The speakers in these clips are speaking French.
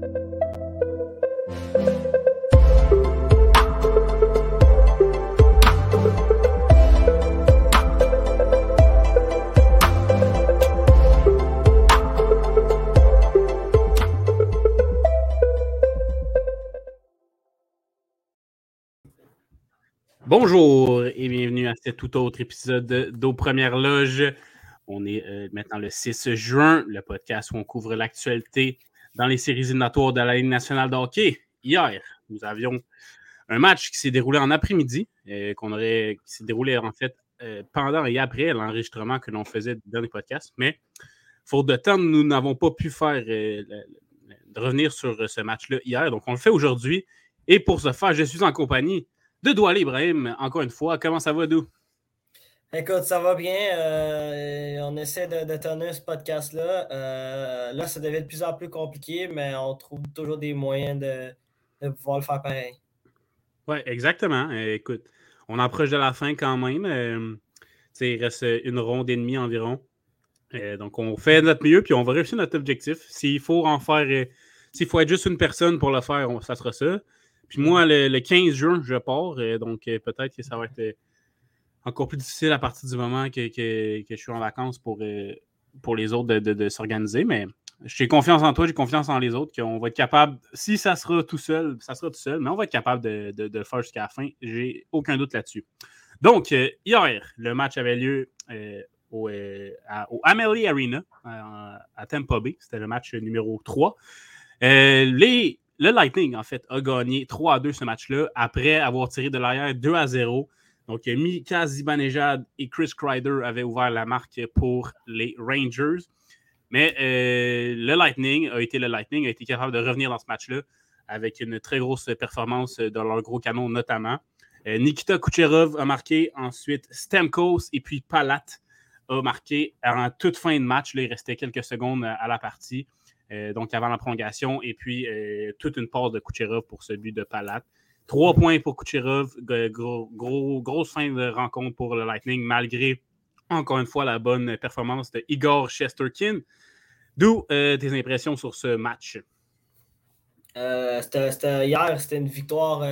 Bonjour et bienvenue à ce tout autre épisode d'Aux Premières Loges. On est euh, maintenant le 6 juin, le podcast où on couvre l'actualité dans les séries éliminatoires de la Ligue nationale de hockey. Hier, nous avions un match qui s'est déroulé en après-midi, euh, qu'on qui s'est déroulé en fait euh, pendant et après l'enregistrement que l'on faisait dans les podcasts. Mais faute de temps, nous n'avons pas pu faire revenir sur ce match-là hier. Donc, on le fait aujourd'hui. Et pour ce faire, je suis en compagnie de Douali Ibrahim, encore une fois. Comment ça va, Dou? Écoute, ça va bien. Euh, on essaie de, tenir ce podcast-là. Euh, là, ça devient de plus en plus compliqué, mais on trouve toujours des moyens de, pouvoir le faire pareil. Oui, exactement. Euh, écoute, on approche de la fin quand même. il reste une ronde et demie environ. donc, on fait notre mieux, puis on va réussir notre objectif. S'il faut en faire, s'il faut être juste une personne pour le faire, ça sera ça. Puis moi, le, 15 juin, je pars. Donc, peut-être que ça va être encore plus difficile à partir du moment que, je suis en vacances pour, pour les autres de, s'organiser. Mais j'ai confiance en toi, j'ai confiance en les autres qu'on va être capable, si ça sera tout seul, ça sera tout seul, mais on va être capable de, le faire jusqu'à la fin. J'ai aucun doute là-dessus. Donc, hier, le match avait lieu au, Amelie Arena à, Tampa Bay. C'était le match numéro 3. les le Lightning, en fait, a gagné 3 à 2 ce match-là après avoir tiré de l'arrière 2 à 0. Donc, Mika Zibanejad et Chris Kreider avaient ouvert la marque pour les Rangers. Mais euh, le Lightning a été le Lightning, a été capable de revenir dans ce match-là avec une très grosse performance dans leur gros canon notamment. Euh, Nikita Kucherov a marqué ensuite Stamkos et puis Palat a marqué en toute fin de match. il restait quelques secondes à la partie. Euh, donc avant la prolongation, et puis toute une passe de Kucherov pour ce but de Palat. Trois points pour Kucherov, gros, grosse fin de rencontre pour le Lightning, malgré encore une fois la bonne performance de Igor Chesterkin. D'où euh, tes impressions sur ce match? c'était, hier, c'était une victoire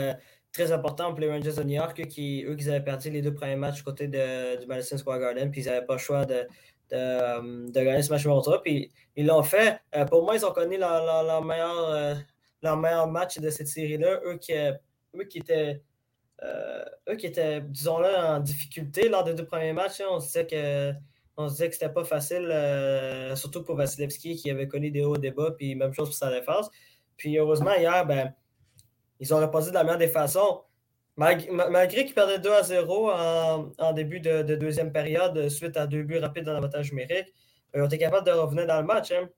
très importante pour les Rangers de New York, qui, eux, qui avaient perdu les deux premiers matchs côté de, du Madison Square Garden, puis ils n'avaient pas le choix de, de, de gagner ce match numéro Puis ils l'ont fait. Euh, pour moi, ils ont connu leur, meilleur, euh, leur meilleur match de cette série-là. Eux qui, eux qui étaient. Euh, eux qui étaient, disons-le, en difficulté lors des deux premiers matchs, hein. on se disait que on se disait que c'était pas facile, surtout pour Vasilevski qui avait connu des hauts et des bas, puis même chose pour sa défense. Puis heureusement, hier, ben, ils ont répondu de la meilleure des façons. Malgré, qu'ils perdaient 2 à 0 en, début de, deuxième période, suite à deux buts rapides dans l'avantage numérique, ils ont été capables de revenir dans le match. Hein.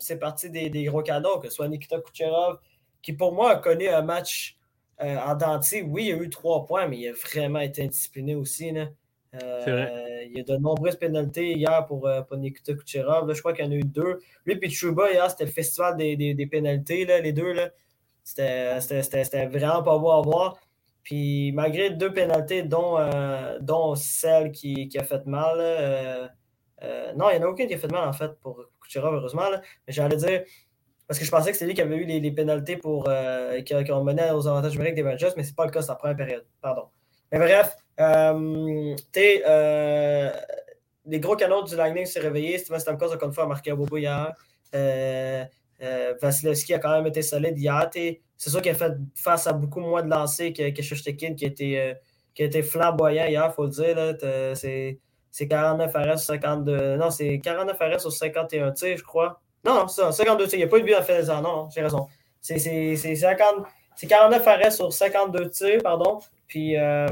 C'est parti des, gros cadeaux, que ce soit Nikita Kucherov, qui pour moi a connu un match euh, en dentier. Oui, il a eu trois points, mais il a vraiment été indiscipliné aussi. Euh, il y a de nombreuses pénalités hier pour, euh, Nikita Kucherov. je crois qu'il y en a eu deux. Lui et Chuba, hier, c'était le festival des, des, pénalités, les deux. C'était vraiment pas beau à voir. Puis malgré deux pénalités, dont, euh, dont celle qui, qui, a fait mal, non, il n'y en a aucune qui a fait mal en fait pour Kucherov, heureusement. mais j'allais dire, parce que je pensais que c'était lui qui avait eu les, pénalités pour, qui, qui, ont mené aux avantages numériques des Rangers, mais ce n'est pas le cas, c'est la première période. Pardon. Mais bref, tu les gros canons du Lightning s'est réveillé. Steven Stamkos, encore une fois, a marqué un beau hier. Vasilevski a quand même été solide hier c'est sûr qu'il a fait face à beaucoup moins de lancers que, que qui, était, euh, qui a été flamboyant hier, il faut le dire. C'est 49 arrêts sur 52. Non, c'est 49 arrêts sur 51 tirs, je crois. Non, non, c'est 52 tirs. Il n'y a pas eu de but en fait. Non, non, j'ai raison. C'est 49 arrêts sur 52 tirs, pardon. Puis, euh,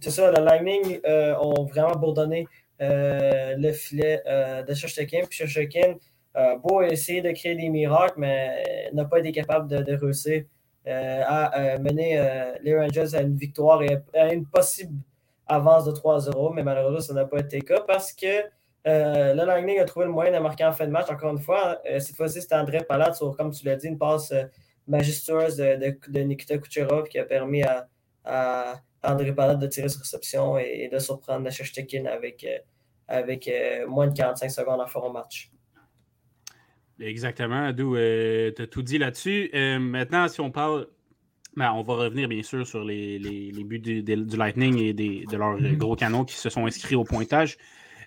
c'est ça, le Lightning euh, ont vraiment bourdonné le filet de Shushtekin. Puis Shushtekin, euh, beau essayer de créer des miracles, mais n'a pas été capable de, réussir euh, à euh, mener les Rangers à une victoire et à une possible avance de 3-0. Mais malheureusement, ça n'a pas été le cas parce que le Lightning a trouvé le moyen de marquer en fin de match. Encore une fois, cette fois-ci, c'était André Palat sur, comme tu l'as dit, une passe majestueuse de, Nikita Kucherov qui a permis à, André Palat de tirer sa réception et, de surprendre Tekin avec, avec moins de 45 secondes à faire au match. Exactement, d'où tu as tout dit là-dessus. maintenant, si on parle ben, on va revenir bien sûr sur les, buts du, Lightning et de leurs gros canons qui se sont inscrits au pointage.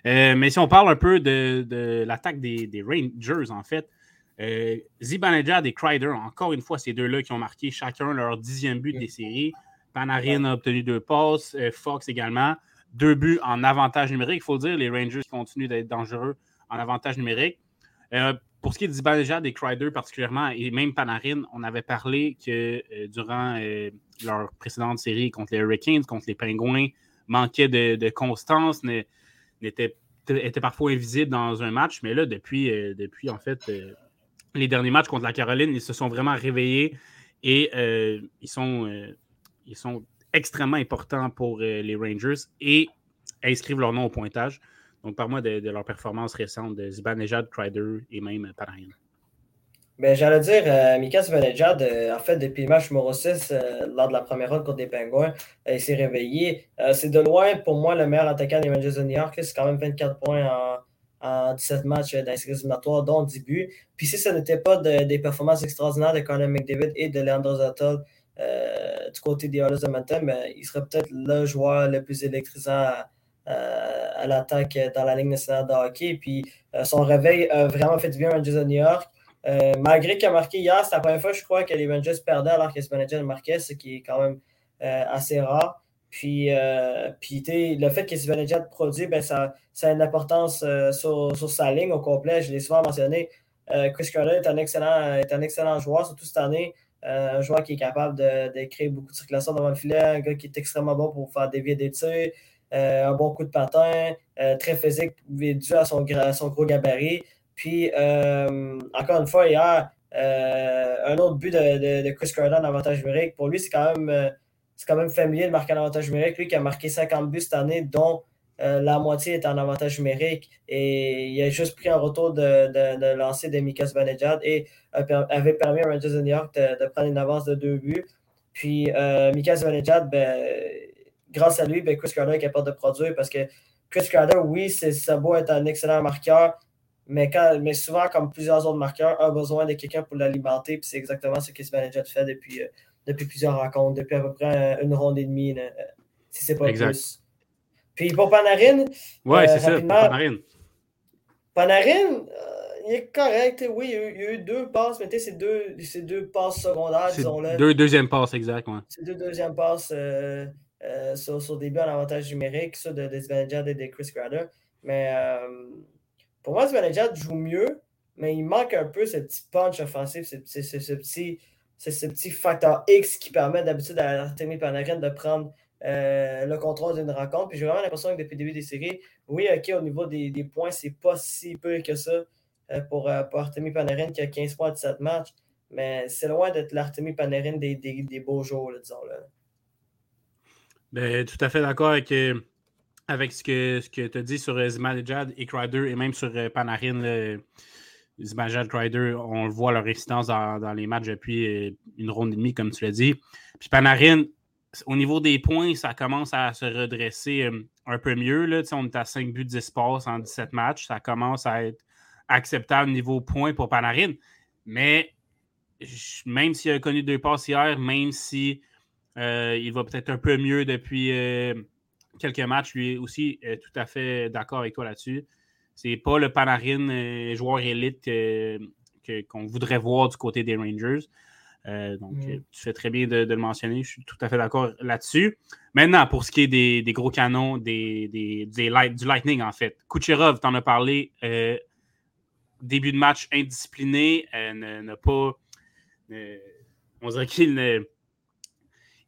Mais si on parle un peu de, l'attaque des, Rangers, en fait, euh, Zibanejad et Kreider, encore une fois, ces deux-là qui ont marqué chacun leur dixième but des séries. Panarin a obtenu deux passes, euh, Fox également. Deux buts en avantage numérique. Il faut dire, les Rangers continuent d'être dangereux en avantage numérique. Euh, pour ce qui est de Zibanejad et Kreider particulièrement, et même Panarin, on avait parlé que euh, durant leur précédente série contre les Hurricanes, contre les Pingouins, manquait de, constance, n'était était parfois invisible dans un match, mais là, depuis, depuis en fait, les derniers matchs contre la Caroline, ils se sont vraiment réveillés et euh, ils, sont, euh, extrêmement importants pour euh, les Rangers et inscrivent leur nom au pointage. Donc, par moi de, leur performance récente de Zibanejad, Crider et même Panarin. Ben, J'allais dire, Mika Zibanejad, en fait, depuis le match numéro 6, lors de la première ronde contre les Penguins, il s'est réveillé. c'est de loin, pour moi, le meilleur attaquant des Rangers de New York. C'est quand même 24 points en, en 17 matchs d'inscrits éliminatoires, dont 10 buts. Puis si ce n'était pas des performances extraordinaires de Conor McDavid et de Leandro euh, du côté des Oilers de Mountain, ben, il serait peut-être le joueur le plus électrisant à, l'attaque dans la Ligue nationale de hockey. Puis euh, son réveil a vraiment fait du bien aux Rangers de New York. Euh, malgré qu'il a marqué hier, c'est la première fois, je crois, que les Rangers perdaient alors que manager marquait, ce qui est quand même assez rare. Puis, euh, puis le fait que Svenejad produit, ben, ça, ça, a une importance euh, sur, sur, sa ligne au complet. Je l'ai souvent mentionné. Euh, Chris Carter est un, excellent, est un excellent joueur, surtout cette année. un joueur qui est capable de, créer beaucoup de circulation devant le filet, un gars qui est extrêmement bon pour faire dévier des tirs, un bon coup de patin, très physique dû à son, son gros gabarit. Puis, encore une fois, hier, un autre but de, de, Chris Carter en avantage numérique. Pour lui, c'est quand même c'est quand même familier de marquer un avantage numérique. Lui qui a marqué 50 buts cette année, dont euh, la moitié est en avantage numérique. Et il a juste pris un retour de, de, lancer de Mika Zibanejad et avait permis à Rangers de New York de, prendre une avance de deux buts. Puis euh, Mika Zibanejad, ben, grâce à lui, ben, Chris Carter est capable de produire parce que Chris Carter, oui, c'est beau être un excellent marqueur, mais, quand, mais souvent, comme plusieurs autres marqueurs, a besoin de quelqu'un pour l'alimenter. Puis c'est exactement ce que Zibanejad fait depuis, euh, depuis plusieurs rencontres, depuis à peu près une ronde et demie, euh, si c'est pas plus. Puis pour Panarin. Euh, c'est ça, Panarin. Panarin, euh, il est correct. Oui, il y a eu, deux passes, mais c'est deux, deux passes secondaires, disons-le. Deux deuxièmes passes, exact. C'est deux deuxièmes passes sur, sur début en avantage numérique, ça de, de et de Chris Grader. Mais pour moi, Svanejad joue mieux, mais il manque un peu ce petit punch offensif, ce, ce ce petit facteur X qui permet d'habitude à Artemi Panarin de prendre euh, le contrôle d'une rencontre. Puis j'ai vraiment l'impression que depuis le début des séries, oui, OK, au niveau des, des points, c'est pas si peu que ça euh, pour, euh, pour Panarin qui a 15 points de 7 matchs. Mais c'est loin d'être l'Artemi Panarin des, beaux jours, disons-le. Ben, tout à fait d'accord avec, avec ce que, ce que tu as dit sur Zimalejad et Crider et même sur Panarin. Zibanejad Crider, on le voit leur résistance dans, les matchs depuis euh, une ronde et demie, comme tu l'as dit. Puis Panarin, au niveau des points, ça commence à se redresser euh, un peu mieux. Là. On est à 5 buts d'espace en 17 matchs. Ça commence à être acceptable niveau points pour Panarin. Mais même s'il a connu deux passes hier, même si euh, il va peut-être un peu mieux depuis quelques matchs, lui aussi, tout à fait d'accord avec toi là-dessus. C'est pas le Panarin euh, joueur élite qu'on voudrait voir du côté des Rangers. Euh, donc, mm. tu fais très bien de, le mentionner. Je suis tout à fait d'accord là-dessus. Maintenant, pour ce qui est des, gros canons, des, du Lightning, en fait. Kucherov, tu en as parlé. Euh, début de match indiscipliné, n'a pas. on dirait qu'il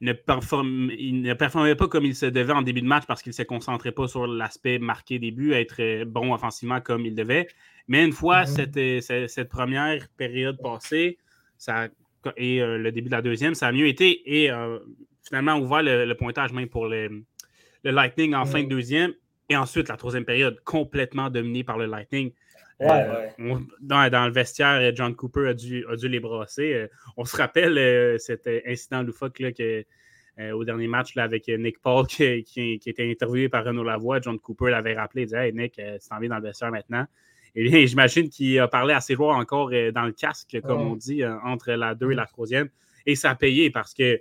ne il ne, performe, il ne performait pas comme il se devait en début de match parce qu'il ne se concentrait pas sur l'aspect marqué début, être euh, bon offensivement comme il devait. Mais une fois mm-hmm. cette, euh, cette, première période passée ça, et euh, le début de la deuxième, ça a mieux été et finalement ouvert le, pointage même pour le, le Lightning en fin de deuxième. Et ensuite, la troisième période complètement dominée par le Lightning. Ouais, dans, dans, le vestiaire, John Cooper a dû, a dû les brasser. on se rappelle cet incident loufoque là, que, au dernier match là, avec Nick Paul qui, qui, était interviewé par Renaud Lavoie. John Cooper l'avait rappelé. Il disait Hey Nick, c'est en dans le vestiaire maintenant. Et j'imagine qu'il a parlé à ses joueurs encore dans le casque, comme on dit, entre la 2 et la troisième. Et ça a payé parce que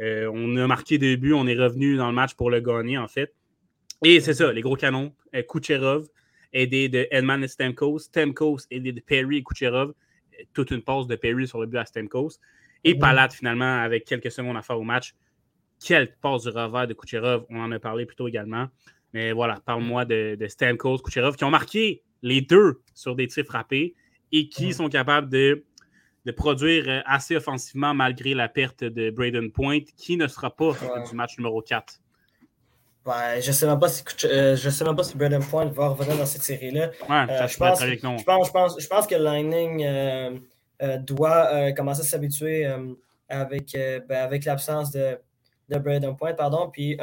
on a marqué des buts, on est revenu dans le match pour le gagner, en fait. Et c'est ça, les gros canons. Kucherov, aidé de Edman et Stamkos. Stamkos, aidé de Perry et Kucherov. Toute une pause de Perry sur le but à Stamkos. Et mhm. Palat, finalement, avec quelques secondes à faire au match. Quelle passe du revers de Kucherov. On en a parlé plus tôt également. Mais voilà, parle-moi de, de, Stamkos, Kucherov, qui ont marqué les deux sur des tirs frappés et qui mhm. sont capables de, de, produire euh, assez offensivement malgré la perte de Braden Point, qui ne sera pas du match numéro 4. Ouais, je ne sais même pas si euh, je sais même pas si Braden Point va revenir dans cette série-là. Ouais, euh, je, pense, je, pense, je, pense, je pense que Lightning euh, doit commencer à s'habituer avec, ben, avec l'absence de, de Braden Point. Pardon. Puis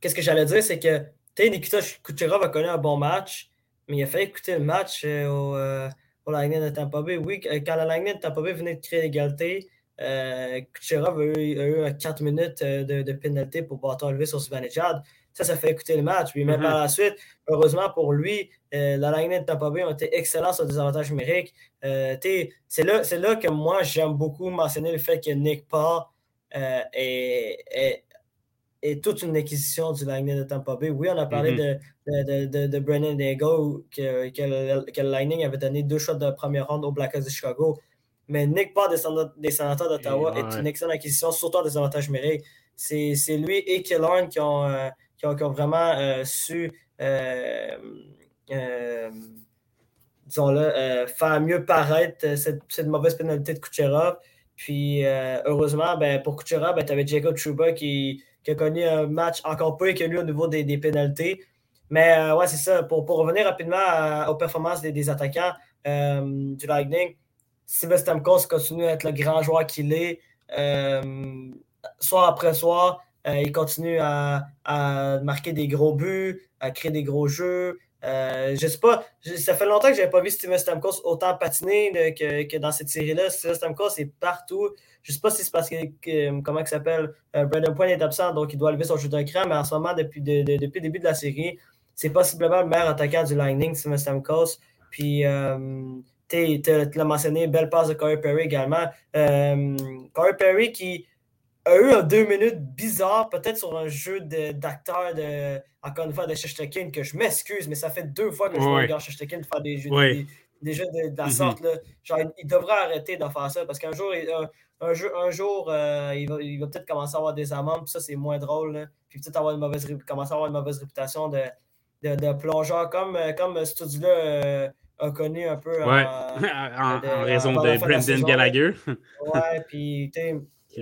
qu'est-ce que j'allais dire, c'est que Nikita Kucherov a connu un bon match, mais il a fait écouter le match au, au Lightning de Tampa Bay. Oui, quand le Lightning de Tampa Bay venait de créer l'égalité, euh, Kucherov a eu, 4 minutes euh, de, de pénalité pour bâton levé sur Svanechad. Ça, ça fait écouter le match. Puis même mm-hmm. par la suite, heureusement pour lui, euh, la ligne de Tampa Bay ont été excellents sur des avantages numériques. c'est là, là, que moi, j'aime beaucoup mentionner le fait que Nick Paul est, est, toute une acquisition du Lightning de Tampa Bay. Oui, on a parlé mm-hmm. de, de, de, Brennan Dago, que, que, le, que, le Lightning avait donné deux shots de première ronde au Blackhawks de Chicago. Mais Nick Paul des, sénateurs d'Ottawa est une excellente acquisition, surtout en désavantage numérique. C'est lui et Killorn qui ont, euh, qui, ont, qui ont, vraiment euh, su, euh, disons-le, faire mieux paraître cette, cette, mauvaise pénalité de Kucherov. Puis, heureusement, ben, pour Kucherov, ben, tu avais Jacob Chuba qui, qui, a connu un match encore peu lui au niveau des, des pénalités. Mais ouais, c'est ça. Pour, pour, revenir rapidement aux performances des, des attaquants du Lightning, Steven Stamkos continue à être le grand joueur qu'il est. Euh, soir après soir, euh, il continue à, marquer des gros buts, à créer des gros jeux. Euh, je sais pas, ça fait longtemps que je n'avais pas vu Steven Stamkos autant patiner que, dans cette série-là. Steven Stamkos est partout. Je sais pas si c'est parce que, comment il s'appelle, Brandon Point est absent, donc il doit lever son jeu d'un mais en ce moment, depuis, depuis le début de la série, c'est possiblement le meilleur attaquant du Lightning, Steven Stamkos. Puis, tu l'as mentionné, belle passe de Corey Perry également. Euh, Corey Perry qui a eu un deux minutes bizarre, peut-être sur un jeu d'acteur, de, encore une fois, de Shestekin, que je m'excuse, mais ça fait deux fois que je regarde Shestekin faire des jeux, des, jeux de, la mm-hmm. sorte. Là. Genre, il devrait arrêter de faire ça parce qu'un jour, un, un jour euh, il va, il va peut-être commencer à avoir des amendes, puis ça, c'est moins drôle. Puis peut-être avoir une mauvaise, commencer à avoir une mauvaise réputation de, de, plongeur comme, comme ce studio-là a connu un peu ouais. en, en, raison de Brendan Gallagher. ouais, puis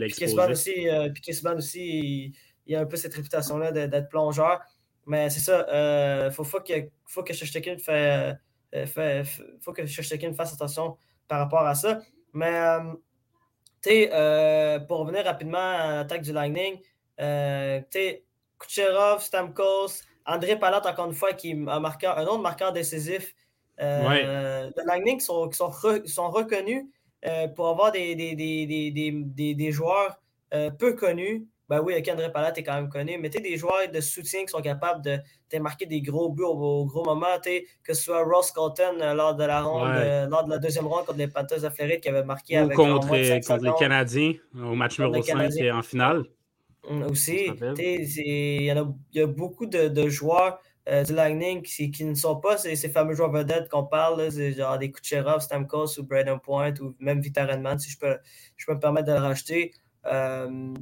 Kisman aussi, euh, aussi il, a un peu cette réputation-là d'être plongeur. Mais c'est ça, il euh, faut, faut, que, faut que fait, euh, fait, faut que fasse attention par rapport à ça. Mais euh, pour revenir rapidement à l'attaque du Lightning, Kucherov, Stamkos, André Palat, encore une fois, qui a marqué un autre marqueur décisif euh, le Lightning sont, sont, sont reconnus euh, pour avoir des, des, des, des joueurs euh, peu connus. Ben oui, André Palat est quand même connu, mais tu des joueurs de soutien qui sont capables de marquer des gros buts au, gros moment, que ce soit Ross Colton lors de la ronde, lors de la deuxième ronde contre les Panthers de Floride qui avait marqué Ou avec contre, contre les Canadiens au match numéro 5 en finale. Hum, aussi, il y, a, beaucoup de, de joueurs euh, du Lightning qui, qui, ne sont pas ces, ces fameux joueurs vedettes qu'on parle, c'est genre des Kucherov, Stamkos ou Braden Point ou même Vitar Redman, si je peux, je peux me permettre de le racheter. Euh,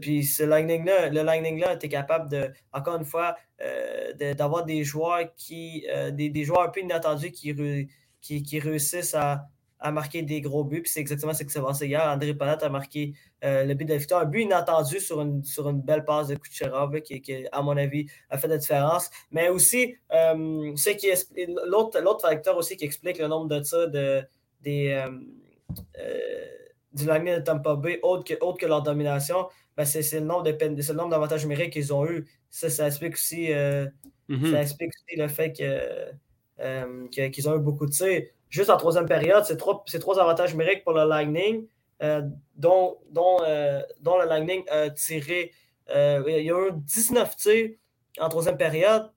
puis ce Lightning-là, le Lightning-là était capable de, encore une fois, euh, d'avoir des joueurs qui, des, des, joueurs un peu inattendus qui, qui réussissent à, a marqué des gros buts. Puis c'est exactement ce qui s'est passé hier. André Palat a marqué euh, le but de la victoire. Un but inattendu sur une, sur une belle passe de Kucherov qui, qui, à mon avis, a fait la différence. Mais aussi, euh, l'autre facteur aussi qui explique le nombre de ça de, des, euh, euh du Lightning de Tampa Bay, autre que, autre que leur domination, ben c'est le nombre d'avantages numériques qu'ils ont eu. Ça, ça explique aussi, mm-hmm. ça explique aussi le fait que, qu'ils ont eu beaucoup de tirs juste en troisième période, c'est trois, trois avantages numériques pour le Lightning, euh, dont, dont, euh, dont, le Lightning a tiré. Euh, il y a eu 19 tirs en troisième période.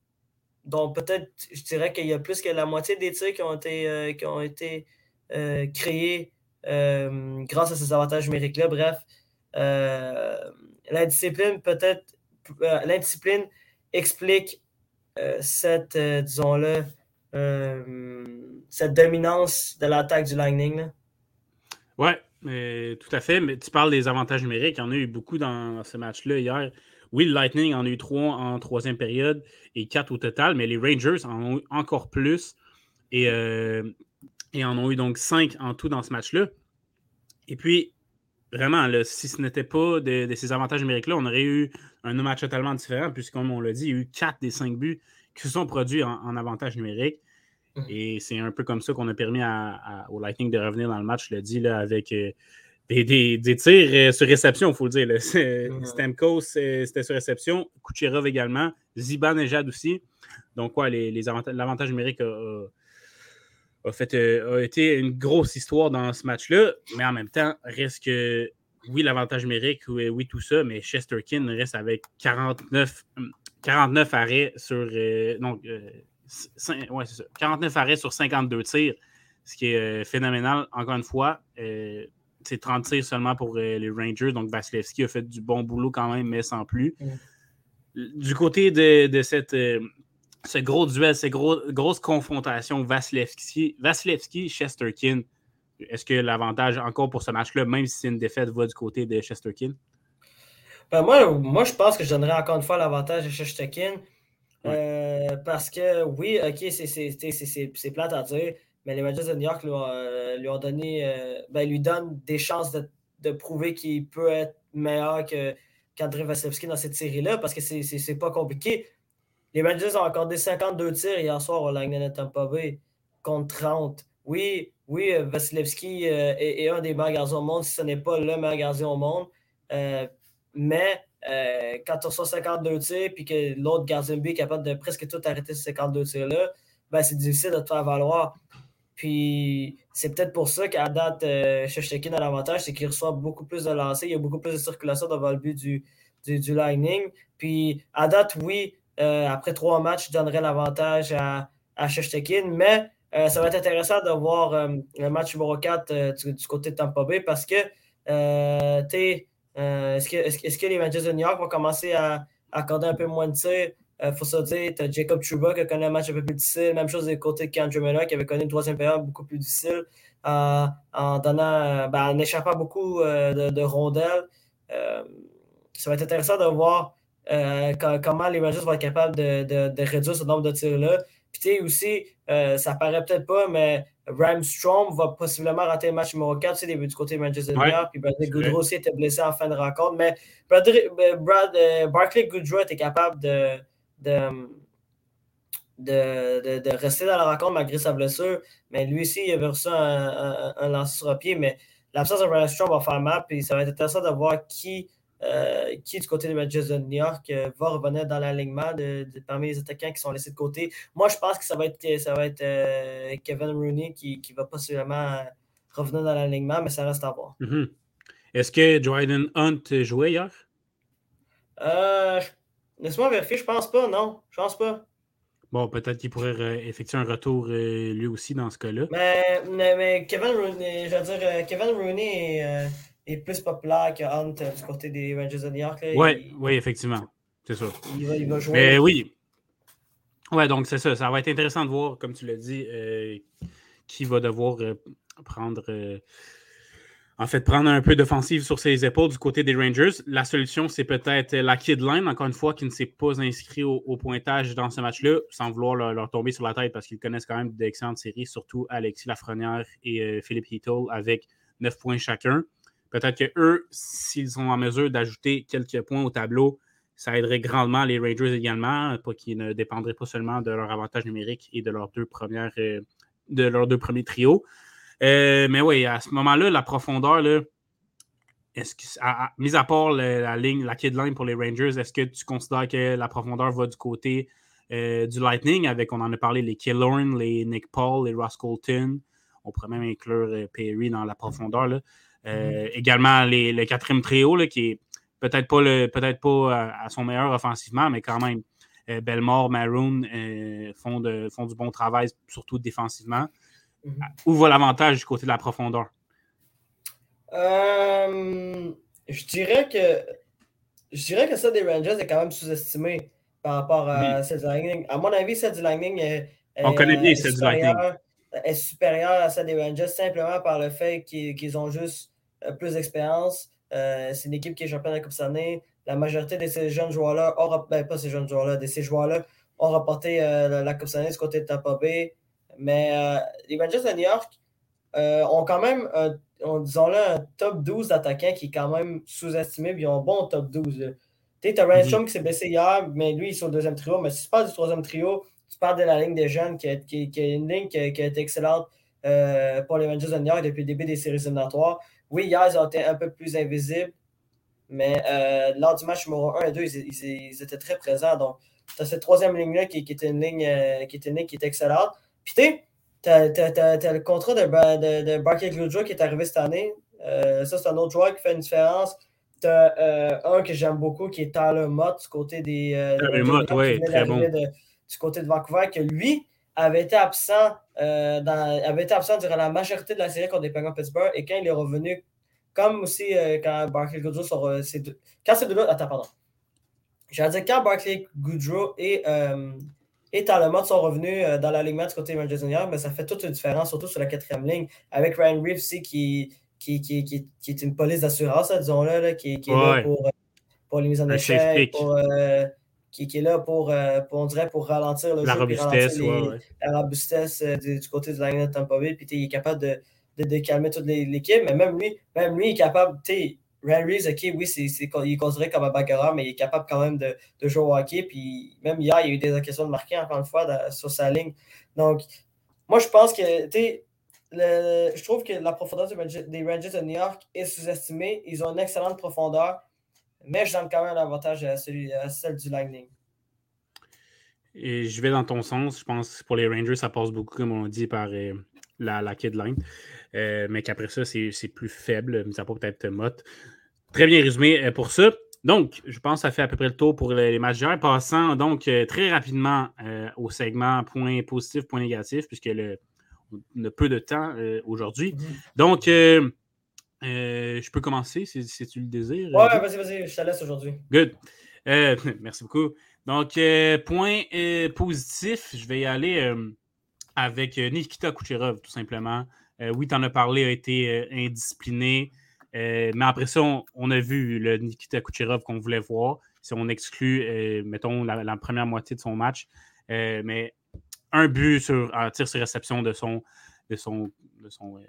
dont peut-être, je dirais qu'il y a plus que la moitié des tirs qui ont été, qui ont été créés grâce à ces avantages numériques-là. Bref, l'indiscipline peut-être, l'indiscipline explique cette, disons-le, cette dominance de l'attaque du Lightning. Oui, tout à fait. Mais tu parles des avantages numériques. Il y en a eu beaucoup dans ce match-là hier. Oui, le Lightning en a eu trois en troisième période et quatre au total, mais les Rangers en ont eu encore plus et, euh, en ont eu donc cinq en tout dans ce match-là. Et puis, vraiment, si ce n'était pas de, ces avantages numériques-là, on aurait eu un match totalement différent, puisque, comme on l'a dit, il y a eu quatre des cinq buts qui se sont produits en, avantage numérique. Mmh. Et c'est un peu comme ça qu'on a permis au Lightning de revenir dans le match, je l'ai dit, là, avec euh, des, tirs euh, sur réception, il faut le dire. Mmh. Stamkos, c'était sur réception. Kucherov également. Ziban et Jad aussi. Donc, quoi, les, l'avantage numérique a, fait, euh, a été une grosse histoire dans ce match-là. Mais en même temps, reste que, oui, l'avantage numérique, oui, tout ça, mais Chesterkin reste avec 49, 49 arrêts sur. Euh, non, ouais, ça. 49 arrêts sur 52 tirs, ce qui est phénoménal, encore une fois c'est 30 tirs seulement pour euh, les Rangers. Donc, Vasilevski a fait du bon boulot quand même, mais sans plus. Mm. Du côté de, cette, euh, ce gros duel, cette grosse confrontation Vasilevski-Chesterkin, est-ce que l'avantage encore pour ce match-là, même si c'est une défaite, va du côté de Chesterkin? Ben moi, moi, je pense que je donnerais encore une fois l'avantage à Chesterkin. Euh, parce que oui, ok, c'est plate à dire, mais les Rangers de New York lui ont, euh, donné, euh, ben, lui donnent des chances de, prouver qu'il peut être meilleur qu'André Vasilevski dans cette série-là parce que c'est pas compliqué. Les Rangers ont accordé 52 tirs hier soir au Lightning Tampa Bay contre 30. Oui, oui, Vasilevski est, un des meilleurs gardiens au monde, si ce n'est pas le meilleur gardien au monde. Mais quand tu reçois 52 tirs et que l'autre gardien B est capable de presque tout arrêter ces 52 tirs-là, ben, c'est difficile de te faire valoir. Puis c'est peut-être pour ça qu'à date, euh, a l'avantage, c'est qu'il reçoit beaucoup plus de lancers, il y a beaucoup plus de circulation devant le but du, du, Lightning. Puis à date, oui, euh, après trois matchs, je donnerais l'avantage à, à mais euh, ça va être intéressant de voir euh, le match numéro 4 du, côté de Tampa Bay parce que, est-ce que, les Rangers de New York vont commencer à accorder un peu moins de tirs? Il euh, faut se dire, tu as Jacob Chuba qui a connu un match un peu plus difficile. Même chose du côté de Kendra Miller qui avait connu une troisième période beaucoup plus difficile euh, en donnant, ben, en échappant beaucoup euh, de, rondelles. ça va être intéressant de voir comment les Rangers vont être capables de, réduire ce nombre de tirs-là. Puis aussi, ça paraît peut-être pas, mais Strom va possiblement rater le match numéro 4, tu sais, du côté de Manchester United. Puis Bradley Goodrow aussi était blessé en fin de rencontre. Mais Barclay Goodrow était capable de, de, de, rester dans la rencontre malgré sa blessure. Mais lui aussi, il avait reçu un, un, lancer sur pied. Mais l'absence de Ryan Strong va faire mal. Puis ça va être intéressant de voir qui, euh, qui du côté des Manchester de New York, euh, va revenir dans l'alignement de, parmi les attaquants qui sont laissés de côté. Moi, je pense que ça va être, ça va être euh, Kevin Rooney qui, qui va possiblement revenir dans l'alignement, mais ça reste à voir. Mm-hmm. Est-ce que Jordan Hunt jouait hier? Laisse-moi vérifier, je pense pas, non. Je pense pas. Bon, peut-être qu'il pourrait effectuer un retour lui aussi dans ce cas-là. Mais, mais, Kevin Rooney, je veux dire, Kevin Rooney est, plus populaire que Hunt du côté des Rangers de New York. Oui, oui, effectivement. C'est ça. Il va, il va, jouer. Mais oui. Ouais, donc c'est ça. Ça va être intéressant de voir, comme tu l'as dit, qui va devoir prendre en fait, prendre un peu d'offensive sur ses épaules du côté des Rangers. La solution, c'est peut-être la Kid Line, encore une fois, qui ne s'est pas inscrit au, pointage dans ce match-là, sans vouloir leur, tomber sur la tête parce qu'ils connaissent quand même d'excellentes séries, surtout Alexis Lafrenière et euh, Philippe Heatle avec 9 points chacun. Peut-être que eux, s'ils sont en mesure d'ajouter quelques points au tableau, ça aiderait grandement les Rangers également, pour qu'ils ne dépendraient pas seulement de leur avantage numérique et de leurs deux premières, euh, de leurs deux premiers trios. Euh, mais oui, à ce moment-là, la profondeur, là, est-ce que, à, mis à part la, ligne, la kid line pour les Rangers, est-ce que tu considères que la profondeur va du côté euh, du Lightning avec, on en a parlé, les Killorn, les Nick Paul, les Ross Colton? On pourrait même inclure Perry dans la profondeur. Là. Mm-hmm. Également, le quatrième trio, là, qui est peut-être pas, le, peut-être pas à, son meilleur offensivement, mais quand même. Belmore, Maroon font, de, font du bon travail, surtout défensivement. Mhm. Où va l'avantage du côté de la profondeur? je dirais que je dirais que ça des Rangers est quand même sous-estimé par rapport à celle du Lightning. À mon avis, celle du Lightning est, On connaît bien celle du Lightning est supérieure à celle des Rangers simplement par le fait qu'ils ont juste euh, plus d'expérience. Euh, c'est une équipe qui est championne de la Coupe année. La majorité de ces jeunes joueurs-là, ben, pas ces jeunes joueurs-là, de ces joueurs-là ont rapporté euh, la Coupe année du côté de Tampa Bay. Mais les Rangers de New York ont quand même, disons-le, un top 12 d'attaquants qui est quand même sous-estimé. Ils ont un bon top 12. Tu sais, as Ryan qui s'est blessé hier, mais lui, il est au deuxième trio. Mais si tu parles du troisième trio, tu parles de la ligne des jeunes, qui, est, qui, une ligne qui, a été excellente euh, pour les Rangers de New York depuis le début des séries éliminatoires. Oui, hier, ils ont été un peu plus invisibles, mais euh, lors du match numéro 1 et 2, ils, étaient très présents. Donc, tu as cette troisième ligne-là qui, qui, était une ligne, euh, qui était une ligne qui était excellente. Puis, tu as, le contrat de, de, de Barclay qui est arrivé cette année. ça, c'est un autre joueur qui fait une différence. Tu as un que j'aime beaucoup qui est Tyler Mott du côté des. Tyler Mott, oui, très bon du côté de Vancouver que lui avait été absent, euh, dans, avait été absent durant la majorité de la série contre les Penguins Pittsburgh et quand il est revenu, comme aussi euh, quand Barclay Goodrow sont. Euh, quand ces deux-là. Attends, pardon. J'allais dire quand Barclay Goodrow et, et sont revenus dans l'alignement du côté Junior, mais ça fait toute une différence, surtout sur la quatrième ligne, avec Ryan Reeves aussi qui, qui, qui, qui, est une police d'assurance, disons-le, qui, qui, est là pour, pour les mises en échec, pour qui, est là pour, euh, pour, on dirait, pour ralentir le la jeu. Robustesse, La robustesse euh, du, côté du Lightning de Tampa Bay. Puis il est capable de, de, calmer toute l'équipe. Mais même lui, même lui, il est capable. Reeves, OK, oui, il est considéré comme un bagarreur, mais il est capable quand même de, de jouer au hockey. Puis même hier, il y a eu des occasions de marquer encore une fois sur sa ligne. Donc, moi, je pense que, tu je trouve que la profondeur des Rangers de New York est sous-estimée. Ils ont une excellente profondeur. Mais je donne quand même l'avantage à, celle du Lightning. Et je vais dans ton sens. Je pense que pour les Rangers, ça passe beaucoup, comme on dit, par euh, la, la kid line. Euh, mais qu'après ça, c'est plus faible, mais ça peut peut-être Mott. Très bien résumé euh, pour ça. Donc, je pense que ça fait à peu près le tour pour les, matchs d'hier. Passant donc très rapidement au segment point positif, point négatif, puisque le, on a peu de temps aujourd'hui. Mm-hmm. Donc, euh, je peux commencer si, tu le désires. Ouais, vas-y, vas-y, je te laisse aujourd'hui. Good. Euh, merci beaucoup. Donc, euh, point positif, je vais y aller avec Nikita Kucherov, tout simplement. oui, tu en as parlé, a été indiscipliné. mais après ça, on, a vu le Nikita Kucherov qu'on voulait voir. Si on exclut, mettons, la, première moitié de son match. mais un but sur un tir sur réception de son, de son, de son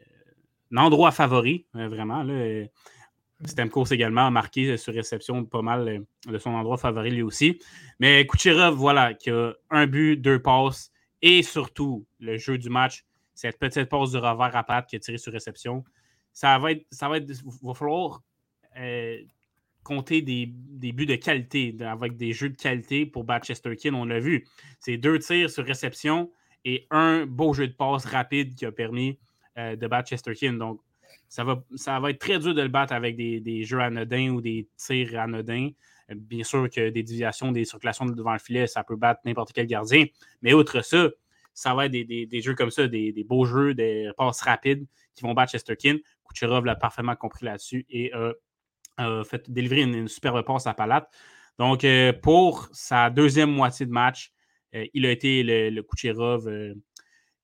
endroit favori, euh, vraiment. Là. Euh, Stemkos également a marqué sur réception pas mal euh, de son endroit favori lui aussi. Mais Kucherov, voilà, qui a un but, deux passes et surtout le jeu du match, cette petite passe de revers à patte qui a tiré sur réception. Ça va être, ça va être, va falloir compter des, buts de qualité, avec des jeux de qualité pour Batchester Kin, on l'a vu. C'est deux tirs sur réception et un beau jeu de passe rapide qui a permis euh, de battre Chesterkin. Donc, ça va, être très dur de le battre avec des, jeux anodins ou des tirs anodins. Euh, bien sûr que des déviations, des circulations devant le filet, ça peut battre n'importe quel gardien. Mais outre ça, ça va être des, jeux comme ça, des, beaux jeux, des passes rapides qui vont battre Chesterkin. Kucherov l'a parfaitement compris là-dessus et a fait délivrer une, superbe passe à Palate. Donc, euh, pour sa deuxième moitié de match, il a été le, le Kucherov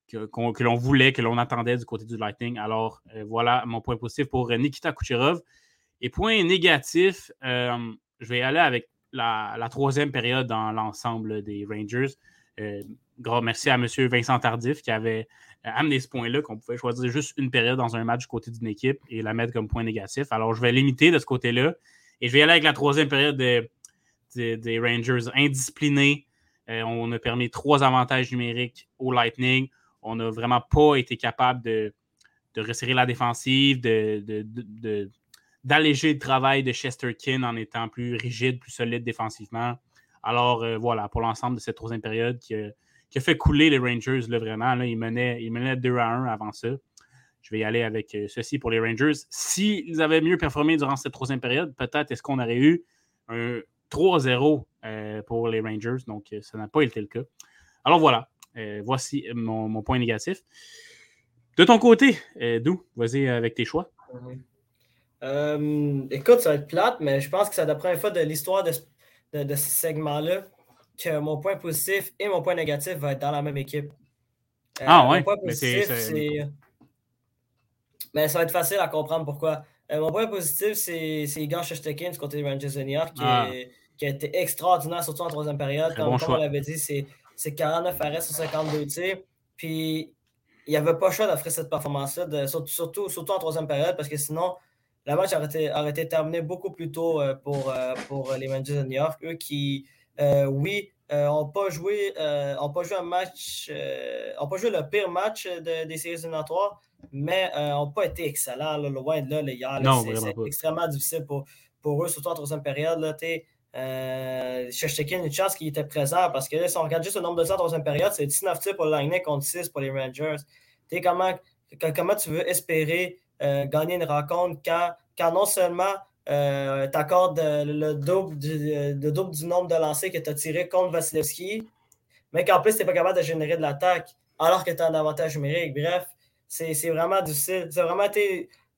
que, l'on voulait, que l'on attendait du côté du Lightning. Alors, euh, voilà mon point positif pour euh, Nikita Kucherov. Et point négatif, euh, je vais aller avec la, troisième période dans l'ensemble des Rangers. grand merci à M. Vincent Tardif qui avait amené ce point-là, qu'on pouvait choisir juste une période dans un match du côté d'une équipe et la mettre comme point négatif. Alors, je vais limiter de ce côté-là. Et je vais aller avec la troisième période des, des Rangers indisciplinés. on a permis trois avantages numériques au Lightning on n'a vraiment pas été capable de, resserrer la défensive, d'alléger le travail de Chesterkin en étant plus rigide, plus solide défensivement. Alors euh, voilà, pour l'ensemble de cette troisième période qui a, fait couler les Rangers, là, vraiment. Là, ils, menaient, ils 2 à 1 avant ça. Je vais y aller avec euh, ceci pour les Rangers. S'ils avaient mieux performé durant cette troisième période, peut-être est-ce qu'on aurait eu un, 3-0 pour les Rangers? Donc, ça n'a pas été le cas. Alors voilà, voici mon, point négatif. De ton côté, Dou, vas-y avec tes choix. écoute, ça va être plate, mais je pense que c'est la première fois de l'histoire de, ce segment-là que mon point positif et mon point négatif vont être dans la même équipe. ah ouais? Mon point positif, c'est. Mais ça va être facile à comprendre pourquoi. Euh, mon point positif, c'est Igor Shestekin du côté des Rangers de New York qui, ah. qui, a été extraordinaire, surtout en troisième période. Comme, on l'avait dit, c'est 49 arrêts sur 52 tirs. Puis il n'y avait pas le choix d'offrir cette performance-là, surtout, surtout, en troisième période, parce que sinon, la match aurait été, aurait été terminé beaucoup plus tôt euh, pour, euh, pour les Rangers de New York. Eux qui, oui, n'ont pas, joué, pas joué un match, n'ont pas joué le pire match des séries éliminatoires, mais n'ont pas été excellents. loin de là, les hier. C'est extrêmement difficile pour, pour eux, surtout en troisième période. Là, euh, une chance qu'il était présent parce que si on regarde juste le nombre de tirs en troisième période, c'est 19 tirs pour le Lightning contre 6 pour les Rangers. comment, comment tu veux espérer euh, gagner une rencontre quand, quand non seulement euh, tu accordes le double, du, le double du nombre de lancers que tu as tiré contre Vasilevski, mais qu'en plus, tu n'es pas capable de générer de l'attaque alors que tu as un avantage numérique. Bref, c'est vraiment difficile. A vraiment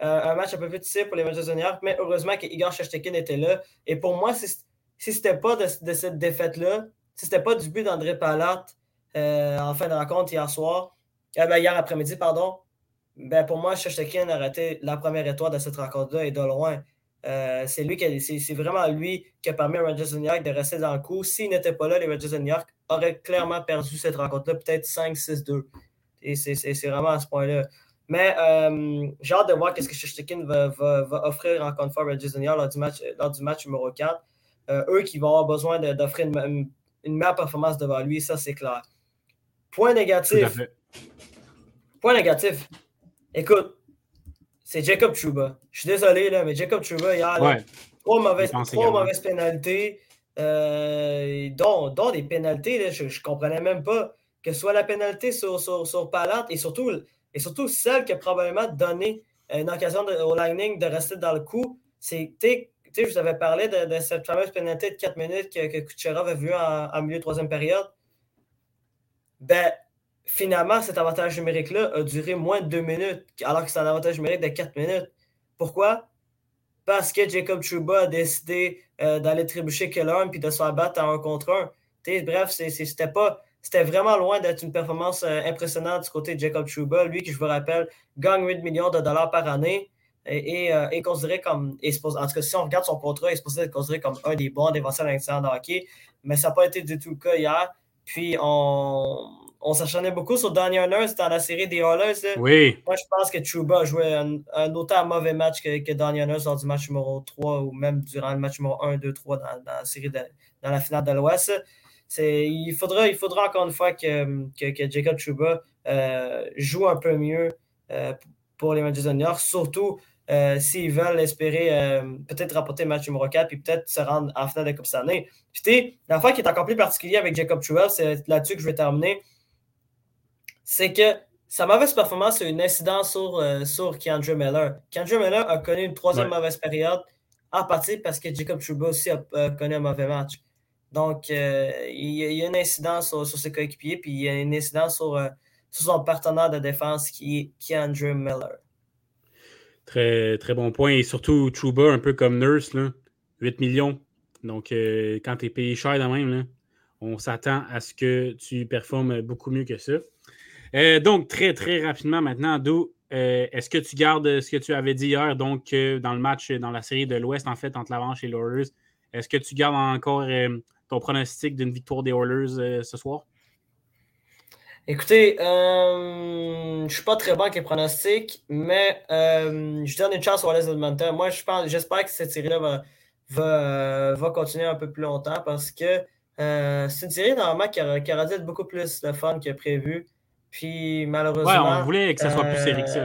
euh, un match un peu plus difficile pour les Rangers de New York, mais heureusement qu'Igor Shestekin était là. Et pour moi, si, si ce n'était pas de, cette défaite-là, si ce n'était pas du but d'André Palat euh, en fin de rencontre hier soir, euh, ben, hier après-midi, pardon, ben pour moi, Shestekin aurait été la première étoile de cette rencontre-là et de loin. qui c'est vraiment lui qui a permis aux Rangers de New York de rester dans le coup. S'il n'était pas là, les Rangers de New York auraient clairement perdu cette rencontre-là, peut-être 5-6-2. Et c'est vraiment à ce point-là. Mais euh, j'ai hâte de voir ce que Shishkin va, offrir encore une fois à Regis lors du match, lors du match numéro 4. Euh, eux qui vont avoir besoin d'offrir une, une, meilleure performance devant lui, ça c'est clair. Point négatif. Point négatif. Écoute, c'est Jacob Chuba. Je suis désolé, là, mais Jacob Chuba, il a trois mauvaises, trois mauvaises pénalités, euh, dont, dont, des pénalités, je ne comprenais même pas que ce soit la pénalité sur, sur, sur Palate et surtout, et surtout celle qui a probablement donné une occasion au Lightning de rester dans le coup. C'est, je vous avais parlé de, cette fameuse pénalité de 4 minutes que, que Kucherov a vu en, milieu de troisième période. Ben, finalement, cet avantage numérique-là a duré moins de 2 minutes, alors que c'est un avantage numérique de 4 minutes. Pourquoi? Parce que Jacob Chuba a décidé euh, d'aller trébucher Keller puis de se battre en un contre un. bref, c'était pas c'était vraiment loin d'être une performance euh, impressionnante du côté de Jacob Chuba. Lui, qui je vous rappelle, gagne 8 millions de dollars par année et, euh, est considéré comme. en tout cas, si on regarde son contrat, il est supposé être considéré comme un des bons défenseurs de hockey. Mais ça n'a pas été du tout le cas hier. Puis on, on s'acharnait beaucoup sur Donny Nurse dans la série des Oilers. Oui. Moi, je pense que Chuba a joué un, autant mauvais match que, que Nurse lors du match numéro 3 ou même durant le match numéro 1, 2, 3 dans, la série dans la finale de l'Ouest il, faudra, il faudra encore une fois que, que, Jacob Chuba euh, joue un peu mieux euh, pour les Rangers de New York, surtout euh, s'ils veulent espérer peut-être remporter le match numéro 4 puis peut-être se rendre en finale de Coupe cette année. Puis, la fois qui est encore plus particulier avec Jacob Chuba, c'est là-dessus que je vais terminer, c'est que sa mauvaise performance a une incidence sur, sur Keandre Miller. Keandre Miller a connu une troisième mauvaise période, en partie parce que Jacob Chuba aussi a connu un mauvais match. Donc, euh, il, y a, une incidence sur, ses coéquipiers, puis il y a une incidence euh, sur, son partenaire de défense qui est Andrew Miller. Très, très bon point. Et surtout, Chuba, un peu comme Nurse, là, 8 millions. Donc, euh, quand tu es payé cher de même, on s'attend à ce que tu performes beaucoup mieux que ça. donc, très, très rapidement maintenant, Do, est-ce que tu gardes ce que tu avais dit hier, donc dans le match, dans la série de l'Ouest, en fait, entre l'Avance et l'Oilers? Est-ce que tu gardes encore ton pronostic d'une victoire des Oilers euh, ce soir? Écoutez, euh, je ne suis pas très bon avec les pronostics, mais euh, je donne une chance aux Oilers d'Edmonton. Moi, je pense, j'espère que cette série-là va, va, va, continuer un peu plus longtemps parce que c'est une série normalement qui, aura, dû être beaucoup plus de fun que prévu. Puis malheureusement. Ouais, on voulait que ça soit plus serré que ça.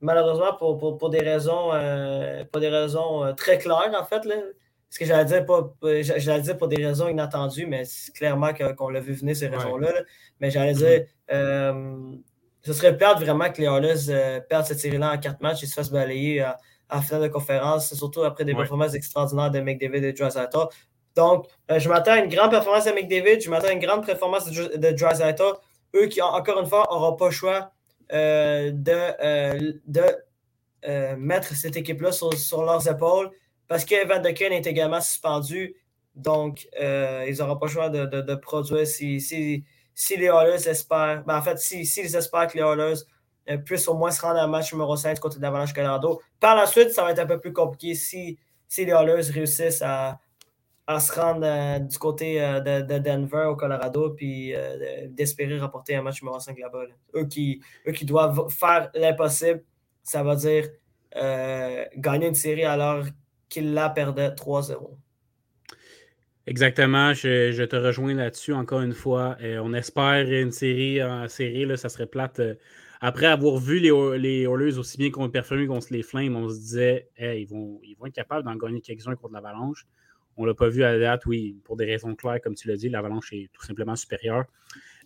Malheureusement, pour, pour, pour, des raisons, pour des raisons très claires, en fait, là, ce que j'allais dire, pas, j'allais dire pour des raisons inattendues, mais c'est clairement qu'on l'a vu venir ces raisons-là. Mais j'allais dire, mm-hmm. euh, ce serait perdre vraiment que les Oilers euh, perdent cette série-là en quatre matchs et se fassent balayer à, la finale de conférence, surtout après des performances extraordinaires de McDavid et Drozata. Donc, je m'attends à une grande performance de McDavid, je m'attends à une grande performance de, de Eux qui, encore une fois, n'auront pas le choix de, de mettre cette équipe-là sur, leurs épaules parce que Van de Ken est également suspendu. Donc, ils n'auront pas le choix de, produire si, si, si les Oilers espèrent, ben, en fait, s'ils si, espèrent que les Oilers euh, puissent au moins se rendre à match numéro 5 contre l'Avalanche Colorado. Par la suite, ça va être un peu plus compliqué si, si les Oilers réussissent à, à se rendre euh, du côté euh, de, Denver au Colorado puis d'espérer remporter un match numéro 5 là-bas. Eux, qui, eux qui doivent faire l'impossible, ça veut dire gagner une série alors qu'ils la perdaient 3-0. Exactement, je, te rejoins là-dessus encore une fois. Euh, on espère une série en série, là, ça serait plate. Euh, après avoir vu les, les Oilers aussi bien qu'on performé contre les Flames, on se disait ils, vont, ils vont être capables d'en gagner quelques-uns contre l'Avalanche. On ne l'a pas vu à la date, oui, pour des raisons claires, comme tu l'as dit, l'Avalanche est tout simplement supérieure.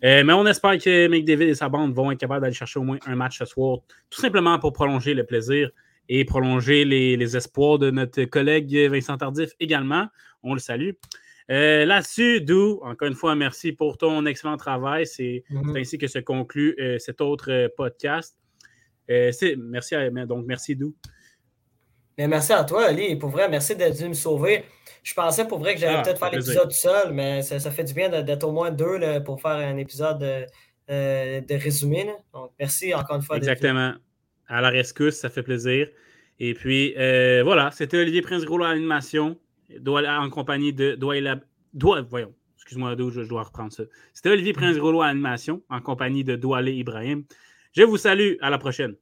Euh, mais on espère que McDavid et sa bande vont être capables d'aller chercher au moins un match ce soir, tout simplement pour prolonger le plaisir et prolonger les, les espoirs de notre collègue Vincent Tardif également. On le salue. Euh, là-dessus, Dou, encore une fois, merci pour ton excellent travail. C'est mm-hmm. ainsi que se conclut euh, cet autre euh, podcast. merci donc, merci, Dou. Mais merci à toi, Ali. Pour vrai, merci d'être venu me sauver. Je pensais pour vrai que j'allais ah, peut-être faire l'épisode seul, mais ça, fait du bien d'être au moins deux pour faire un épisode de, résumé. Donc, merci encore une fois. Exactement. À la rescousse, ça fait plaisir. Et puis, voilà, c'était Olivier Prince-Gros à l'animation en compagnie de Doit, voyons, excuse-moi, je, je, dois reprendre ça. C'était Olivier Prince-Rollo à l'animation, en compagnie de Douale Ibrahim. Je vous salue, à la prochaine.